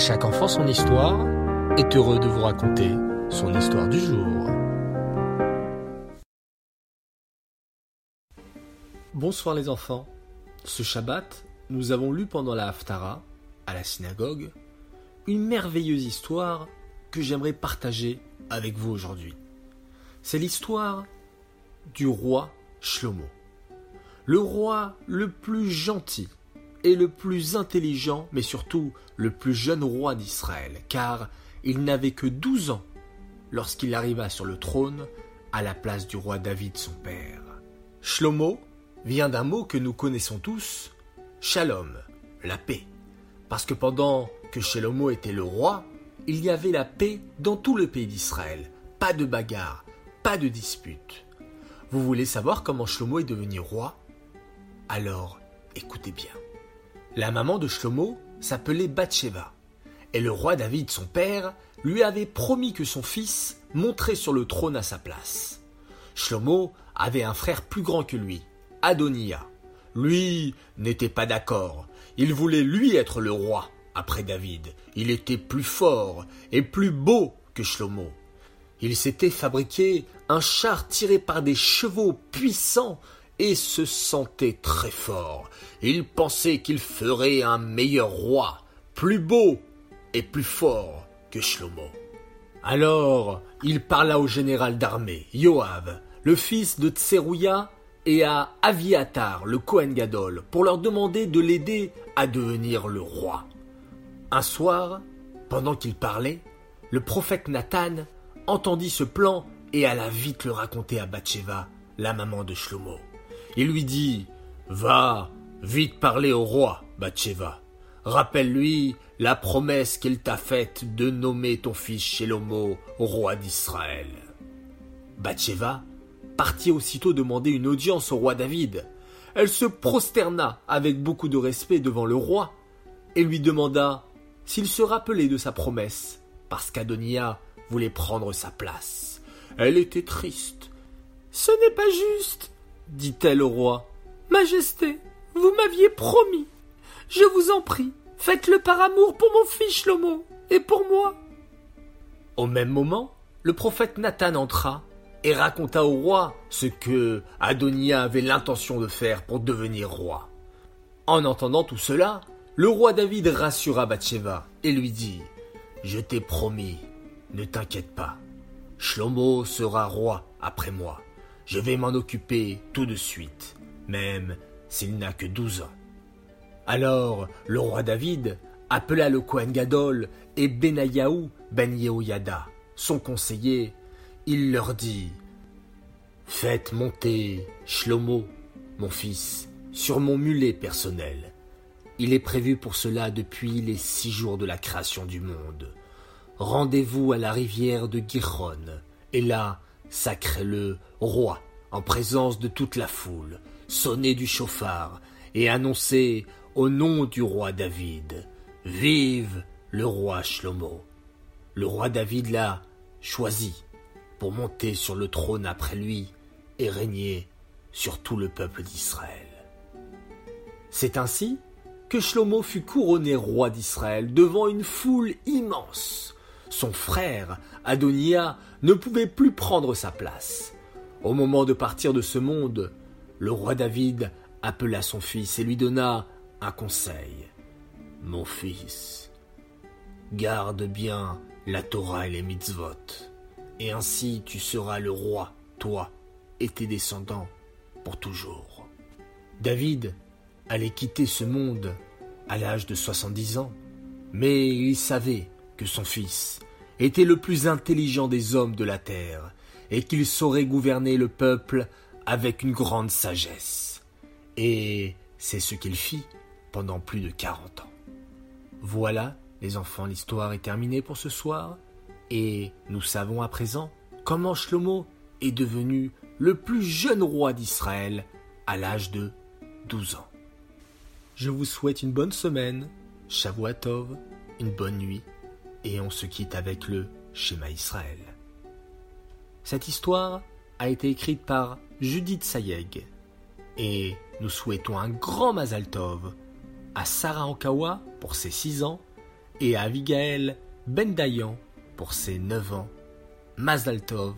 chaque enfant son histoire est heureux de vous raconter son histoire du jour. Bonsoir les enfants. Ce Shabbat, nous avons lu pendant la Haftara, à la synagogue, une merveilleuse histoire que j'aimerais partager avec vous aujourd'hui. C'est l'histoire du roi Shlomo. Le roi le plus gentil et le plus intelligent, mais surtout le plus jeune roi d'Israël, car il n'avait que douze ans lorsqu'il arriva sur le trône à la place du roi David son père. Shlomo vient d'un mot que nous connaissons tous, shalom, la paix. Parce que pendant que Shlomo était le roi, il y avait la paix dans tout le pays d'Israël. Pas de bagarre, pas de dispute. Vous voulez savoir comment Shlomo est devenu roi? Alors, écoutez bien. La maman de Shlomo s'appelait Bathsheba, et le roi David, son père, lui avait promis que son fils monterait sur le trône à sa place. Shlomo avait un frère plus grand que lui, Adonia. Lui n'était pas d'accord. Il voulait lui être le roi après David. Il était plus fort et plus beau que Shlomo. Il s'était fabriqué un char tiré par des chevaux puissants et se sentait très fort. Il pensait qu'il ferait un meilleur roi, plus beau et plus fort que Shlomo. Alors, il parla au général d'armée, Yoav, le fils de Tserouya, et à Aviatar, le Kohen Gadol, pour leur demander de l'aider à devenir le roi. Un soir, pendant qu'il parlait, le prophète Nathan entendit ce plan et alla vite le raconter à Bathsheba, la maman de Shlomo. Il lui dit Va, vite parler au roi, Bathsheba. Rappelle-lui la promesse qu'il t'a faite de nommer ton fils Shlomo roi d'Israël. Bathsheba partit aussitôt demander une audience au roi David. Elle se prosterna avec beaucoup de respect devant le roi et lui demanda s'il se rappelait de sa promesse, parce qu'Adonia voulait prendre sa place. Elle était triste. Ce n'est pas juste, dit-elle au roi. Majesté, vous m'aviez promis. Je vous en prie, faites-le par amour pour mon fils Shlomo et pour moi. Au même moment, le prophète Nathan entra et raconta au roi ce que Adonia avait l'intention de faire pour devenir roi. En entendant tout cela, le roi David rassura Bathsheba et lui dit Je t'ai promis, ne t'inquiète pas. Shlomo sera roi après moi. Je vais m'en occuper tout de suite, même s'il n'a que douze ans. Alors le roi David appela le Kohen Gadol et Benayahu ben Yehoyada, son conseiller, il leur dit Faites monter Shlomo, mon fils, sur mon mulet personnel. Il est prévu pour cela depuis les six jours de la création du monde. Rendez-vous à la rivière de Giron, et là, sacrez-le roi, en présence de toute la foule, sonnez du chauffard, et annoncez au nom du roi David, Vive le roi Shlomo. Le roi David l'a choisi pour monter sur le trône après lui et régner sur tout le peuple d'Israël. C'est ainsi que Shlomo fut couronné roi d'Israël devant une foule immense. Son frère, Adonia, ne pouvait plus prendre sa place. Au moment de partir de ce monde, le roi David appela son fils et lui donna un conseil. Mon fils, garde bien la Torah et les mitzvot et ainsi tu seras le roi, toi et tes descendants, pour toujours. David allait quitter ce monde à l'âge de 70 ans, mais il savait son fils était le plus intelligent des hommes de la terre, et qu'il saurait gouverner le peuple avec une grande sagesse. Et c'est ce qu'il fit pendant plus de quarante ans. Voilà, les enfants, l'histoire est terminée pour ce soir. Et nous savons à présent comment Shlomo est devenu le plus jeune roi d'Israël à l'âge de 12 ans. Je vous souhaite une bonne semaine, Shavuatov, une bonne nuit, et on se quitte avec le schéma Israël. Cette histoire a été écrite par Judith Sayeg, et nous souhaitons un grand Mazal Tov à Sarah Ankawa pour ses 6 ans et à Abigail Bendayan pour ses 9 ans. Mazal Tov.